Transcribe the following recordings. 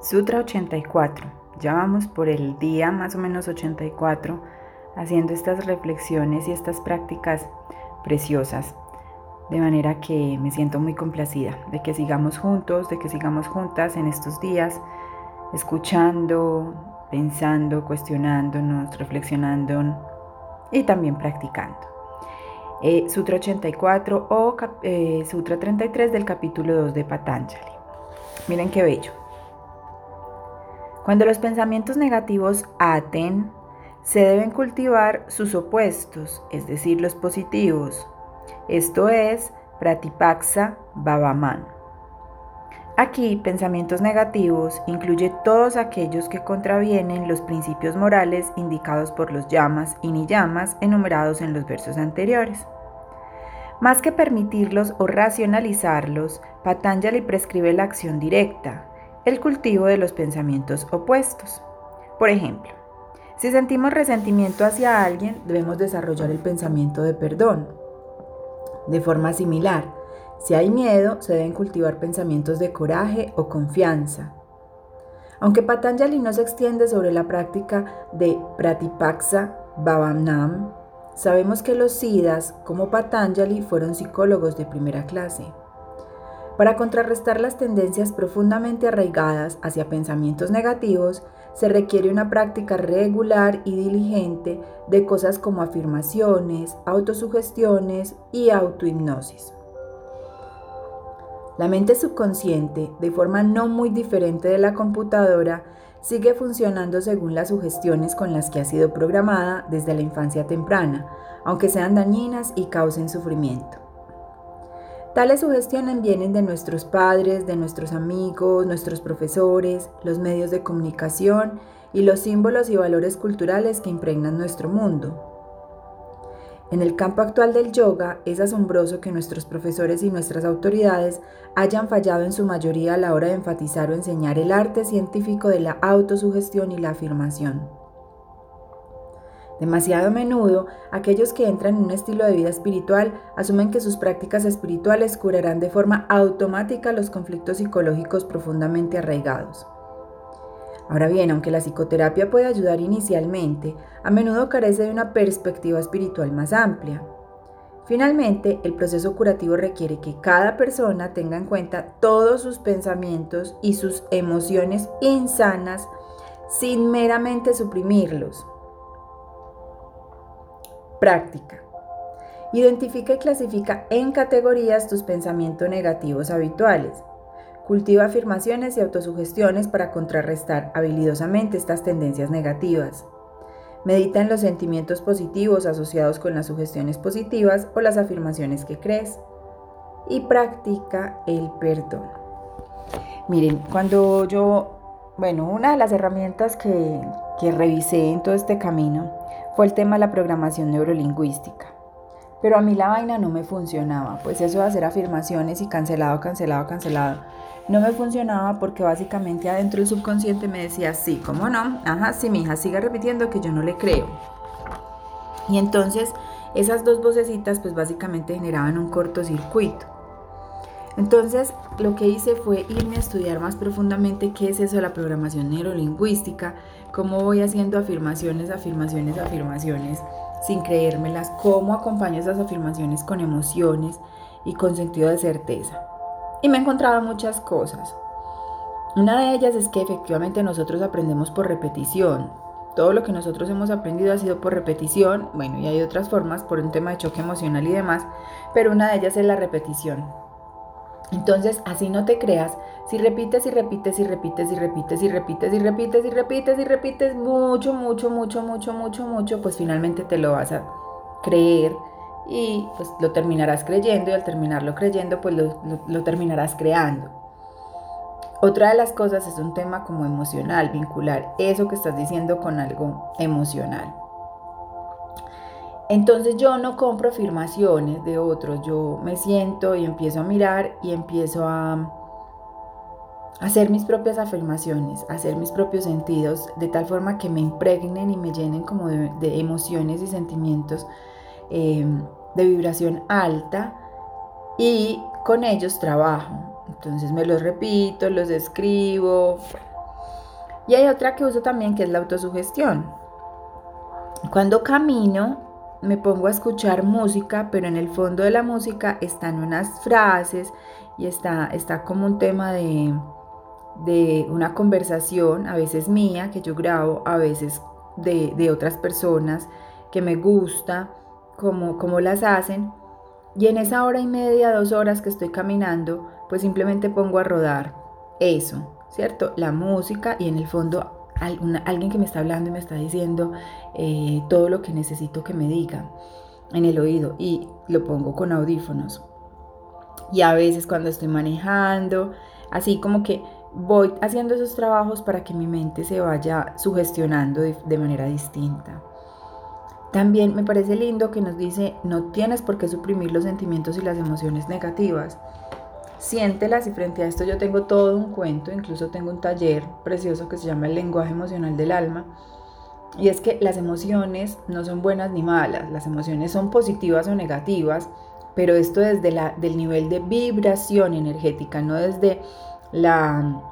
Sutra 84. Ya vamos por el día más o menos 84 haciendo estas reflexiones y estas prácticas preciosas. De manera que me siento muy complacida de que sigamos juntos, de que sigamos juntas en estos días, escuchando, pensando, cuestionándonos, reflexionando y también practicando. Eh, Sutra 84 o eh, Sutra 33 del capítulo 2 de Patanjali. Miren qué bello. Cuando los pensamientos negativos aten, se deben cultivar sus opuestos, es decir, los positivos. Esto es Pratipaksa Bhavaman. Aquí, pensamientos negativos incluye todos aquellos que contravienen los principios morales indicados por los llamas y ni llamas enumerados en los versos anteriores. Más que permitirlos o racionalizarlos, Patanjali prescribe la acción directa, el cultivo de los pensamientos opuestos. Por ejemplo, si sentimos resentimiento hacia alguien, debemos desarrollar el pensamiento de perdón. De forma similar, si hay miedo, se deben cultivar pensamientos de coraje o confianza. Aunque Patanjali no se extiende sobre la práctica de Pratipaksa Bhavanam, sabemos que los Siddhas, como Patanjali, fueron psicólogos de primera clase. Para contrarrestar las tendencias profundamente arraigadas hacia pensamientos negativos, se requiere una práctica regular y diligente de cosas como afirmaciones, autosugestiones y autohipnosis. La mente subconsciente, de forma no muy diferente de la computadora, sigue funcionando según las sugestiones con las que ha sido programada desde la infancia temprana, aunque sean dañinas y causen sufrimiento. Tales sugestiones vienen de nuestros padres, de nuestros amigos, nuestros profesores, los medios de comunicación y los símbolos y valores culturales que impregnan nuestro mundo. En el campo actual del yoga es asombroso que nuestros profesores y nuestras autoridades hayan fallado en su mayoría a la hora de enfatizar o enseñar el arte científico de la autosugestión y la afirmación. Demasiado a menudo, aquellos que entran en un estilo de vida espiritual asumen que sus prácticas espirituales curarán de forma automática los conflictos psicológicos profundamente arraigados. Ahora bien, aunque la psicoterapia puede ayudar inicialmente, a menudo carece de una perspectiva espiritual más amplia. Finalmente, el proceso curativo requiere que cada persona tenga en cuenta todos sus pensamientos y sus emociones insanas sin meramente suprimirlos. Práctica. Identifica y clasifica en categorías tus pensamientos negativos habituales. Cultiva afirmaciones y autosugestiones para contrarrestar habilidosamente estas tendencias negativas. Medita en los sentimientos positivos asociados con las sugestiones positivas o las afirmaciones que crees. Y practica el perdón. Miren, cuando yo, bueno, una de las herramientas que, que revisé en todo este camino fue el tema de la programación neurolingüística. Pero a mí la vaina no me funcionaba, pues eso de hacer afirmaciones y cancelado, cancelado, cancelado, no me funcionaba porque básicamente adentro del subconsciente me decía, sí, ¿cómo no? Ajá, sí, mi hija sigue repitiendo que yo no le creo. Y entonces esas dos vocecitas pues básicamente generaban un cortocircuito. Entonces, lo que hice fue irme a estudiar más profundamente qué es eso de la programación neurolingüística, cómo voy haciendo afirmaciones, afirmaciones, afirmaciones, sin creérmelas, cómo acompaño esas afirmaciones con emociones y con sentido de certeza. Y me he encontrado muchas cosas. Una de ellas es que efectivamente nosotros aprendemos por repetición. Todo lo que nosotros hemos aprendido ha sido por repetición, bueno, y hay otras formas, por un tema de choque emocional y demás, pero una de ellas es la repetición. Entonces, así no te creas. Si repites y repites y repites y repites y repites y repites y repites y repites mucho, mucho, mucho, mucho, mucho, mucho, pues finalmente te lo vas a creer y pues lo terminarás creyendo y al terminarlo creyendo, pues lo, lo terminarás creando. Otra de las cosas es un tema como emocional, vincular eso que estás diciendo con algo emocional. Entonces yo no compro afirmaciones de otros, yo me siento y empiezo a mirar y empiezo a hacer mis propias afirmaciones, hacer mis propios sentidos, de tal forma que me impregnen y me llenen como de, emociones y sentimientos em, de vibración alta y con ellos trabajo. Entonces me los repito, los escribo Y hay otra que uso también que es la autosugestión. Cuando camino me pongo a escuchar música, pero en el fondo de la música están unas frases y está, está como un tema de, de una conversación, a veces mía, que yo grabo, a veces de, de otras personas que me gusta, como, como las hacen. Y en esa hora y media, dos horas que estoy caminando, pues simplemente pongo a rodar eso, ¿cierto? La música y en el fondo alguien que me está hablando y me está diciendo eh, todo lo que necesito que me diga en el oído y lo pongo con audífonos. Y a veces cuando estoy manejando, así como que voy haciendo esos trabajos para que mi mente se vaya sugestionando de manera distinta. También me parece lindo que nos dice, no tienes por qué suprimir los sentimientos y las emociones negativas siéntelas y frente a esto yo tengo todo un cuento, incluso tengo un taller precioso que se llama el lenguaje emocional del alma. Y es que las emociones no son buenas ni malas, las emociones son positivas o negativas, pero esto desde la, del nivel de vibración energética, no desde la,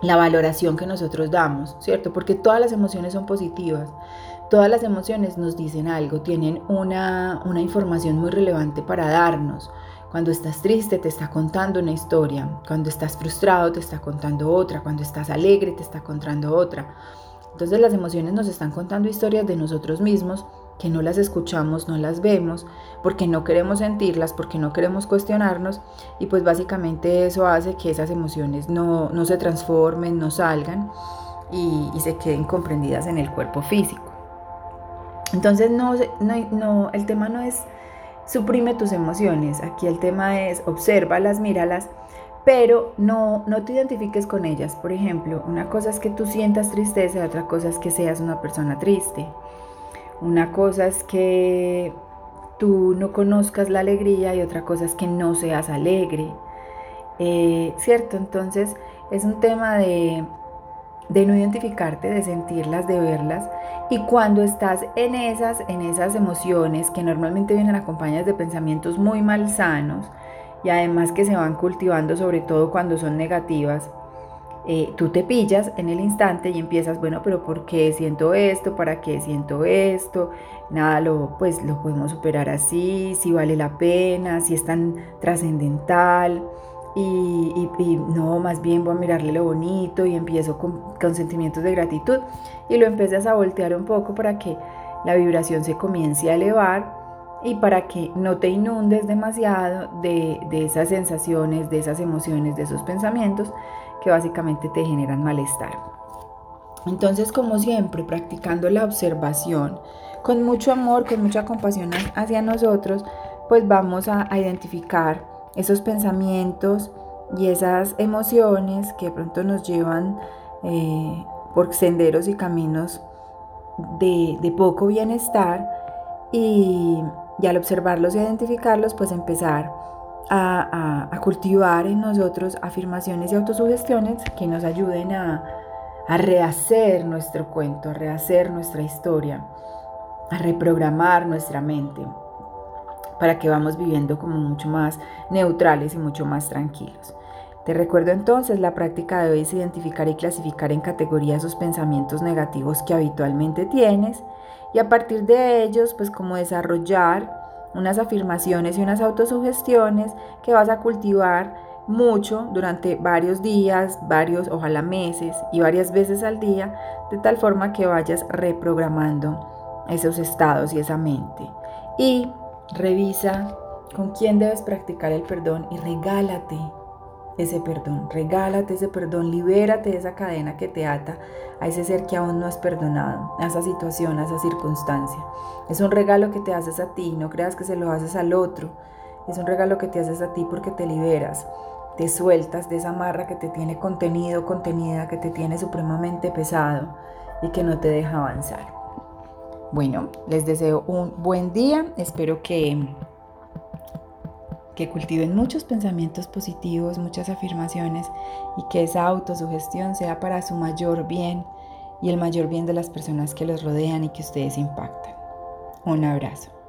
la valoración que nosotros damos, ¿cierto? Porque todas las emociones son positivas, todas las emociones nos dicen algo, tienen una, una información muy relevante para darnos. Cuando estás triste te está contando una historia, cuando estás frustrado te está contando otra, cuando estás alegre te está contando otra. Entonces las emociones nos están contando historias de nosotros mismos que no las escuchamos, no las vemos, porque no queremos sentirlas, porque no queremos cuestionarnos y pues básicamente eso hace que esas emociones no, se transformen, no salgan y, se queden comprendidas en el cuerpo físico. Entonces no, no, el tema no es suprime tus emociones. Aquí el tema es obsérvalas, míralas, pero no, no te identifiques con ellas. Por ejemplo, una cosa es que tú sientas tristeza y otra cosa es que seas una persona triste. Una cosa es que tú no conozcas la alegría y otra cosa es que no seas alegre. Eh, ¿Cierto? Entonces es un tema de de no identificarte, de sentirlas, de verlas. Y cuando estás en esas, en esas emociones que normalmente vienen acompañadas de pensamientos muy malsanos y además que se van cultivando sobre todo cuando son negativas, eh, tú te pillas en el instante y empiezas, bueno, pero ¿por qué siento esto? ¿Para qué siento esto? Nada, lo, pues lo podemos superar así, si vale la pena, si es tan trascendental y, no, más bien voy a mirarle lo bonito y empiezo con, sentimientos de gratitud y lo empiezas a voltear un poco para que la vibración se comience a elevar y para que no te inundes demasiado de, de esas sensaciones, de esas emociones, de esos pensamientos que básicamente te generan malestar. Entonces, como siempre, practicando la observación con mucho amor, con mucha compasión hacia nosotros, pues vamos a identificar esos pensamientos y esas emociones que de pronto nos llevan eh, por senderos y caminos de, poco bienestar y, al observarlos y identificarlos, pues empezar a, cultivar en nosotros afirmaciones y autosugestiones que nos ayuden a, a rehacer nuestro cuento, a rehacer nuestra historia, a reprogramar nuestra mente para que vamos viviendo como mucho más neutrales y mucho más tranquilos. Te recuerdo entonces, la práctica de hoy es identificar y clasificar en categorías esos pensamientos negativos que habitualmente tienes y a partir de ellos, pues como desarrollar unas afirmaciones y unas autosugestiones que vas a cultivar mucho durante varios días, varios, ojalá meses y varias veces al día, de tal forma que vayas reprogramando esos estados y esa mente. Y Revisa con quién debes practicar el perdón y regálate ese perdón, regálate ese perdón, libérate de esa cadena que te ata a ese ser que aún no has perdonado, a esa situación, a esa circunstancia. Es un regalo que te haces a ti, no creas que se lo haces al otro. Es un regalo que te haces a ti porque te liberas, te sueltas de esa marra que te tiene contenido, contenida, que te tiene supremamente pesado y que no te deja avanzar. Bueno, les deseo un buen día. Espero que, que cultiven muchos pensamientos positivos, muchas afirmaciones y que esa autosugestión sea para su mayor bien y el mayor bien de las personas que los rodean y que ustedes impactan. Un abrazo.